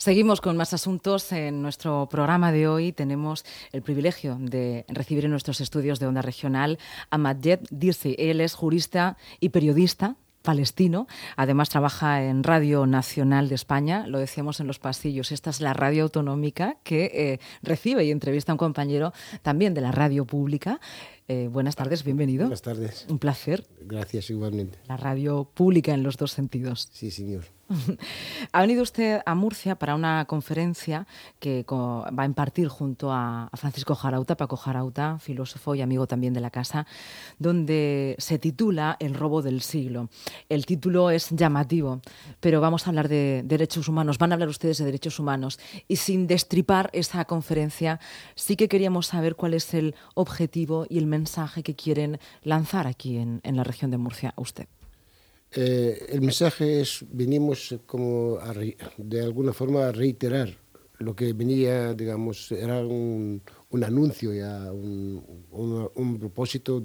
Seguimos con más asuntos. En nuestro programa de hoy tenemos el privilegio de recibir en nuestros estudios de Onda Regional a Majed Dirsi. Él es jurista y periodista palestino. Además trabaja en Radio Nacional de España, lo decíamos en los pasillos. Esta es la radio autonómica que eh, recibe y entrevista a un compañero también de la radio pública. Eh, buenas tardes, bienvenido. Buenas tardes. Un placer. Gracias igualmente. La radio pública en los dos sentidos. Sí, señor. ha venido usted a Murcia para una conferencia que va a impartir junto a Francisco Jarauta, Paco Jarauta, filósofo y amigo también de la casa, donde se titula El robo del siglo. El título es llamativo, pero vamos a hablar de derechos humanos, van a hablar ustedes de derechos humanos. Y sin destripar esa conferencia, sí que queríamos saber cuál es el objetivo y el mensaje que quieren lanzar aquí en, en la región de Murcia a usted. Eh, el mensaje es, venimos como de alguna forma a reiterar lo que venía, digamos, era un, un anuncio ya, un, un, propósito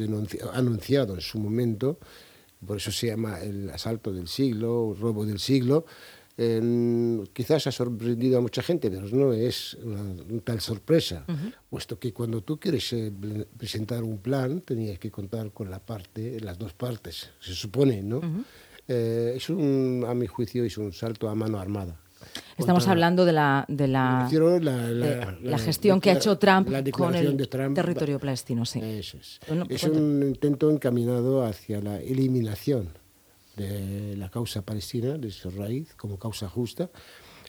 anunciado en su momento, por eso se llama el asalto del siglo, el robo del siglo. Quizás ha sorprendido a mucha gente, pero no es una, tal sorpresa, puesto que cuando tú quieres eh, presentar un plan, tenías que contar con la parte, las dos partes, se supone, ¿no? Eh, es un, a mi juicio, es un salto a mano armada. Estamos hablando de la, de la, la, gestión que ha hecho Trump con el territorio palestino. Sí. Eso es. es un intento encaminado hacia la eliminación de la causa palestina, de su raíz, como causa justa.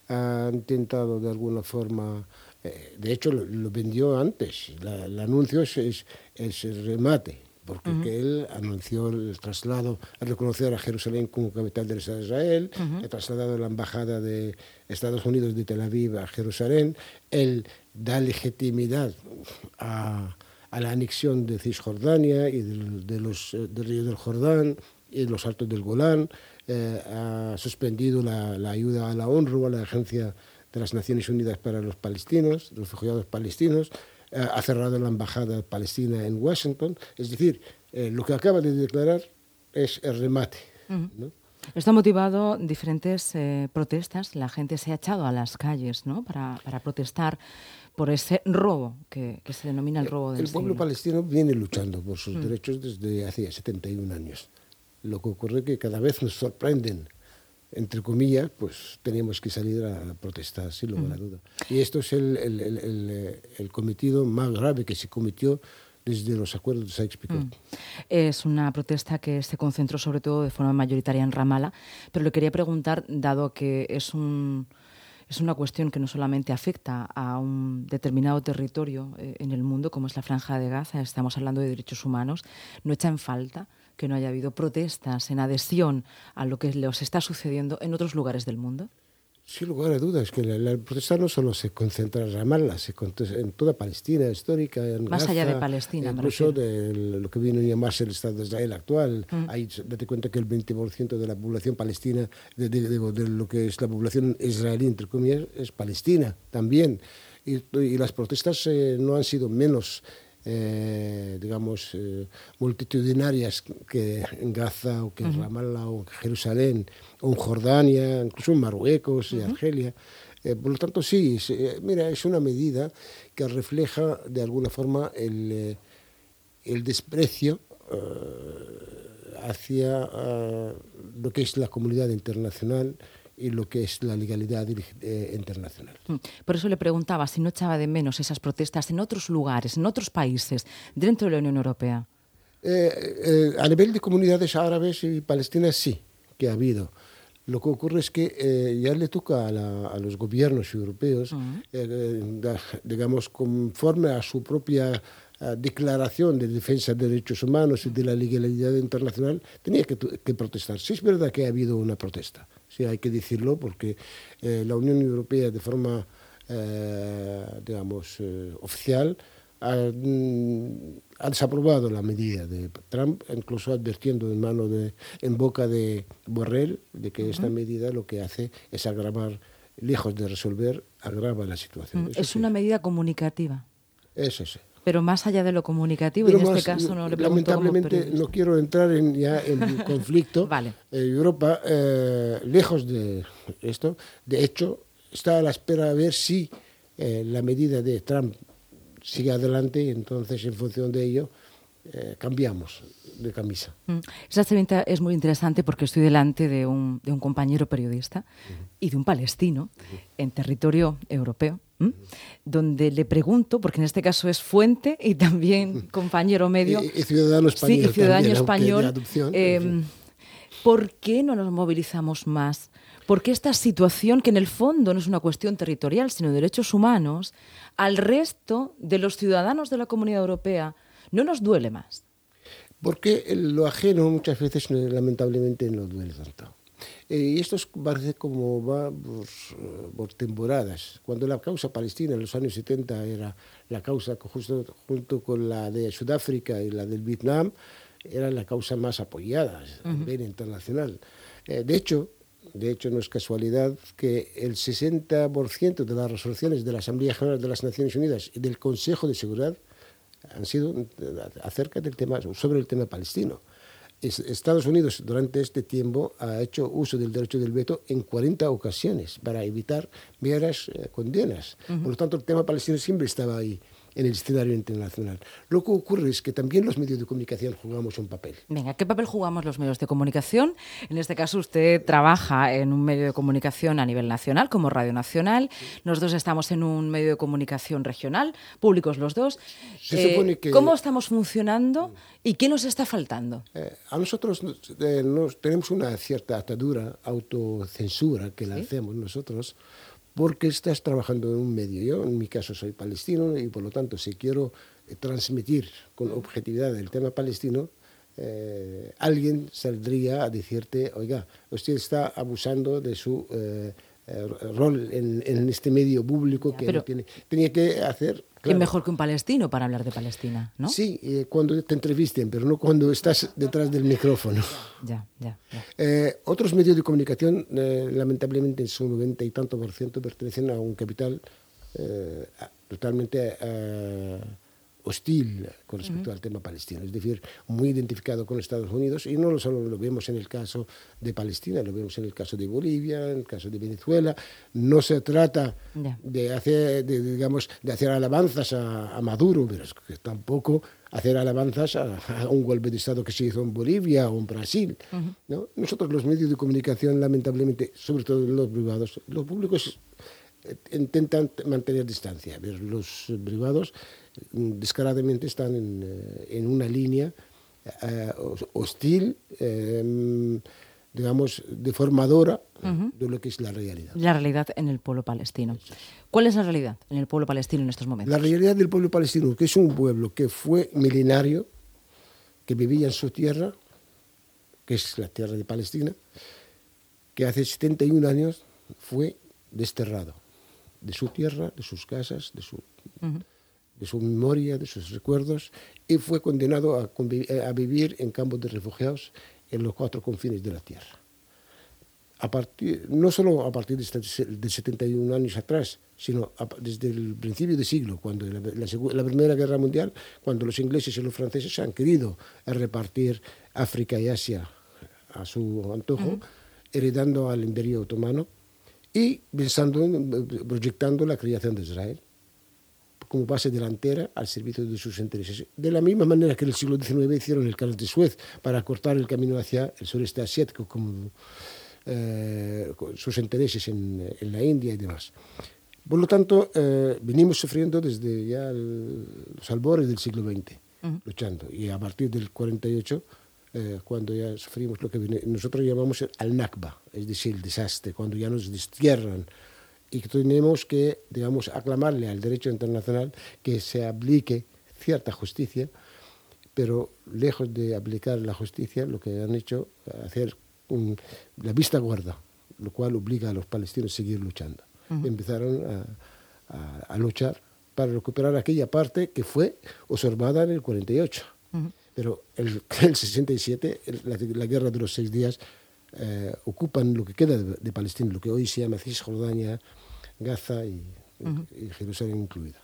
Ha intentado de alguna forma, eh, de hecho lo, vendió antes, el anuncio es, es el remate porque él anunció el traslado, a reconocer a Jerusalén como capital del Estado de Israel, ha trasladado la embajada de Estados Unidos de Tel Aviv a Jerusalén, él da legitimidad a, la anexión de Cisjordania y de, los, eh, del río del Jordán y los altos del Golán, eh, ha suspendido la, la, ayuda a la ONRWA, la Agencia de las Naciones Unidas para los Palestinos, los refugiados palestinos, eh, ha cerrado la embajada palestina en Washington. Es decir, eh, lo que acaba de declarar es el remate. Esto ha motivado diferentes eh, protestas. La gente se ha echado a las calles ¿no? para, para protestar por ese robo que, que, se denomina el robo del El pueblo palestino viene luchando por sus mm. derechos desde hace 71 años. Lo que ocurre es que cada vez nos sorprenden entre comillas, pues teníamos que salir a protestar, sin lugar a duda. Y esto es el, el, el, el, cometido más grave que se cometió desde los acuerdos de Sykes-Picot. Es una protesta que se concentró sobre todo de forma mayoritaria en Ramallah, pero le quería preguntar, dado que es un es una cuestión que no solamente afecta a un determinado territorio eh, en el mundo, como es la Franja de Gaza, estamos hablando de derechos humanos, no echa en falta que no haya habido protestas en adhesión a lo que les está sucediendo en otros lugares del mundo? Sin lugar a dudas, que la, protesta no solo se concentra en Ramallah, se concentra en toda Palestina histórica, en más allá de Palestina, incluso de lo que vino a llamarse el Estado de Israel actual. Mm. date cuenta que el 20% de la población palestina, de, de, lo que es la población israelí, entre comillas, es palestina también. Y, las protestas eh, no han sido menos eh, digamos, eh, multitudinarias que en Gaza o que en Ramallah o en Jerusalén o en Jordania, incluso en Marruecos y Argelia. Eh, por lo tanto, sí, mira, es una medida que refleja de alguna forma el, el desprecio hacia lo que es la comunidad internacional y lo que es la legalidad eh, internacional. Mm. Por eso le preguntaba si no echaba de menos esas protestas en otros lugares, en otros países, dentro de la Unión Europea. Eh, eh, a nivel de comunidades árabes y palestinas sí, que ha habido. Lo que ocurre es que ya le toca a, los gobiernos europeos, digamos, conforme a su propia declaración de defensa de derechos humanos y de la legalidad internacional, tenía que, que protestar. Sí es verdad que ha habido una protesta, sí hay que decirlo, porque eh, la Unión Europea de forma, eh, digamos, eh, oficial mm, ha, desaprobado la medida de Trump, incluso advirtiendo en mano de, en boca de Borrell de que esta medida lo que hace es agravar, lejos de resolver, agrava la situación. Mm, es una medida comunicativa. Eso sí pero más allá de lo comunicativo, y en este caso no le pregunto Lamentablemente no quiero entrar en, ya en conflicto. vale. Europa, eh, lejos de esto, de hecho, está a la espera a ver si eh, la medida de Trump sigue adelante y entonces en función de ello eh, cambiamos de camisa. Mm. Esa entrevista es muy interesante porque estoy delante de un, de un compañero periodista y de un palestino en territorio europeo, donde le pregunto, porque en este caso es fuente y también compañero medio. Y, ciudadano español. Sí, y ciudadano español. Em, ¿Por qué no nos movilizamos más? Porque esta situación, que en el fondo no es una cuestión territorial, sino de derechos humanos, al resto de los ciudadanos de la Comunidad Europea no nos duele más. Porque lo ajeno muchas veces lamentablemente no duele tanto. Eh, y esto parece como va por, temporadas. Cuando la causa palestina en los años 70 era la causa justo junto con la de Sudáfrica y la del Vietnam, era la causa más apoyada a nivel internacional. Eh, de hecho, de hecho, no es casualidad que el 60% de las resoluciones de la Asamblea General de las Naciones Unidas y del Consejo de Seguridad han sido acerca del tema, sobre el tema palestino. Estados Unidos durante este tiempo ha hecho uso del derecho del veto en 40 ocasiones para evitar meras eh, condenas. Por lo tanto, el tema palestino siempre estaba ahí en el escenario internacional. Lo que ocurre es que también los medios de comunicación jugamos un papel. Venga, ¿qué papel jugamos los medios de comunicación? En este caso usted trabaja en un medio de comunicación a nivel nacional, como Radio Nacional. Nosotros estamos en un medio de comunicación regional, públicos los dos. Eh, ¿Cómo estamos funcionando y qué nos está faltando? Eh, a nosotros eh, nos, tenemos una cierta atadura, autocensura que la hacemos nosotros porque estás trabajando en un medio. Yo, en mi caso, soy palestino y por lo tanto, si quiero eh, transmitir con objetividad el tema palestino, eh, alguien saldría a decirte, oiga, usted está abusando de su eh, rol en, este medio público que tiene. Tenía que hacer ¿Quién mejor que un palestino para hablar de Palestina? ¿no? Sí, eh, cuando te entrevisten, pero no cuando estás detrás del micrófono. Ya, ya. Eh, otros medios de comunicación, eh, lamentablemente, en su noventa y tanto por ciento pertenecen a un capital totalmente hostil con respecto al tema palestino, es decir, muy identificado con Estados Unidos y no solo lo vemos en el caso de Palestina, lo vemos en el caso de Bolivia, en el caso de Venezuela. No se trata de hacer, digamos, de hacer alabanzas a, Maduro, pero que tampoco hacer alabanzas a, un golpe de Estado que se hizo en Bolivia o en Brasil. ¿no? Nosotros los medios de comunicación, lamentablemente, sobre todo los privados, los públicos eh, intentan mantener distancia, pero los privados descaradamente están en, eh, en una línea eh, hostil, eh, digamos, deformadora de lo que es la realidad. La realidad en el pueblo palestino. ¿Cuál es la realidad en el pueblo palestino en estos momentos? La realidad del pueblo palestino, que es un pueblo que fue milenario, que vivía en su tierra, que es la tierra de Palestina, que hace 71 años fue desterrado de su tierra, de sus casas, de su de su memoria, de sus recuerdos, y fue condenado a, a, vivir en campos de refugiados en los cuatro confines de la tierra. A partir, no solo a partir de, 71 años atrás, sino desde el principio del siglo, cuando la, la, Primera Guerra Mundial, cuando los ingleses y los franceses han querido repartir África y Asia a su antojo, heredando al imperio otomano y pensando, proyectando la creación de Israel como base delantera al servicio de sus intereses. De la misma manera que en el siglo XIX hicieron el canal de Suez para cortar el camino hacia el sureste asiático, como eh, sus intereses en, la India y demás. Por lo tanto, eh, venimos sufriendo desde ya los albores del siglo XX, luchando. Y a partir del 48, eh, cuando ya sufrimos lo que nosotros llamamos el Nakba, es decir, el desastre, cuando ya nos destierran y que tenemos que, digamos, aclamarle al derecho internacional que se aplique cierta justicia, pero lejos de aplicar la justicia, lo que han hecho es hacer la vista guarda, lo cual obliga a los palestinos a seguir luchando. Empezaron a, luchar para recuperar aquella parte que fue observada en el 48. Pero el, el 67, la, guerra de los seis días, eh, ocupan lo que queda de, Palestina, lo que hoy se llama Cisjordania, Gaza y, Jerusalén incluida.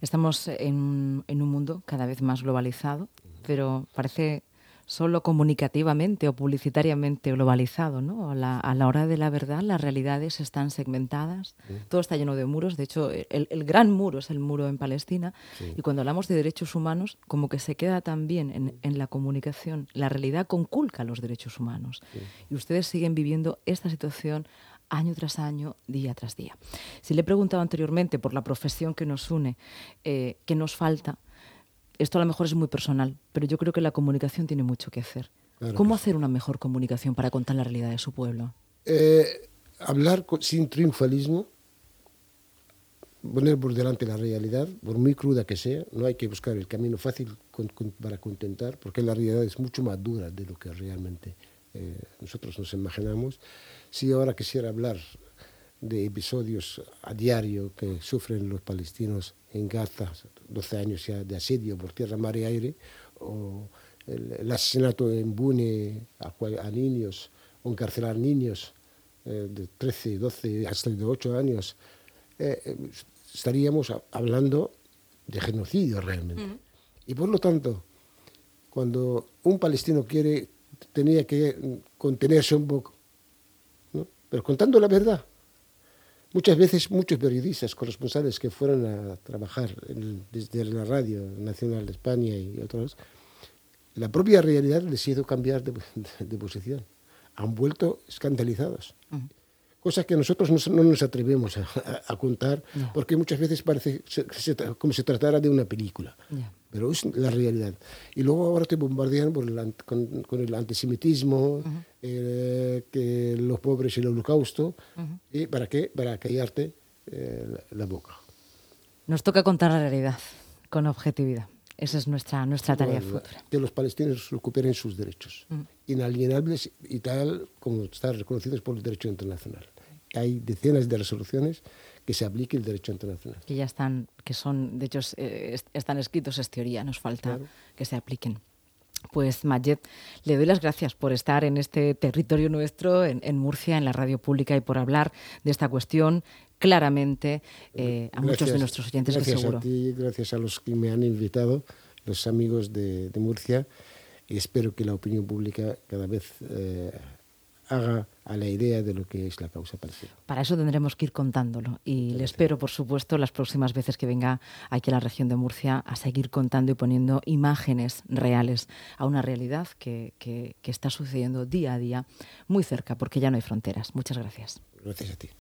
Estamos en, un mundo cada vez más globalizado, pero parece solo comunicativamente o publicitariamente globalizado, ¿no? A la, hora de la verdad, las realidades están segmentadas, todo está lleno de muros. De hecho, el, gran muro es el muro en Palestina. Y cuando hablamos de derechos humanos, como que se queda también en, en la comunicación. La realidad conculca los derechos humanos. Y ustedes siguen viviendo esta situación año tras año, día tras día. Si le he preguntado anteriormente por la profesión que nos une, eh, qué nos falta, esto a lo mejor es muy personal, pero yo creo que la comunicación tiene mucho que hacer. ¿Cómo hacer una mejor comunicación para contar la realidad de su pueblo? Eh, hablar sin triunfalismo, poner por delante la realidad, por muy cruda que sea, no hay que buscar el camino fácil para contentar, porque la realidad es mucho más dura de lo que realmente eh, nosotros nos imaginamos. Si ahora quisiera hablar de episodios a diario que sufren los palestinos en Gaza, 12 años ya de asedio por tierra, mar y aire, o el, asesinato en Bune a, niños, o encarcelar niños eh, de 13, 12, hasta de 8 años, eh, estaríamos hablando de genocidio realmente. Y por lo tanto, cuando un palestino quiere, tenía que contenerse un poco, pero contando la verdad. Muchas veces muchos periodistas, corresponsales que fueron a trabajar desde la Radio Nacional de España y otros, la propia realidad les hizo cambiar de, posición. Han vuelto escandalizados. Cosas que nosotros no, nos atrevemos a, contar, porque muchas veces parece como si se tratara de una película, pero es la realidad. Y luego ahora te bombardean con, el antisemitismo, eh, que los pobres y el holocausto, ¿y para qué? Para callarte eh, la, boca. Nos toca contar la realidad con objetividad. Esa es nuestra, nuestra tarea futura. Que los palestinos recuperen sus derechos, inalienables y tal como están reconocidos por el derecho internacional hay decenas de resoluciones que se aplique el derecho internacional. Que ya están, que son, de hecho, eh, están escritos, es teoría, nos falta que se apliquen. Pues Majed, le doy las gracias por estar en este territorio nuestro, en, Murcia, en la radio pública y por hablar de esta cuestión claramente eh, a muchos de nuestros oyentes gracias seguro. A ti, gracias a los que me han invitado, los amigos de, Murcia, y espero que la opinión pública cada vez eh, haga a la idea de lo que es la causa. Para eso tendremos que ir contándolo y le espero, por supuesto, las próximas veces que venga aquí a la región de Murcia a seguir contando y poniendo imágenes reales a una realidad que, que está sucediendo día a día muy cerca, porque ya no hay fronteras. Muchas gracias. Gracias a ti.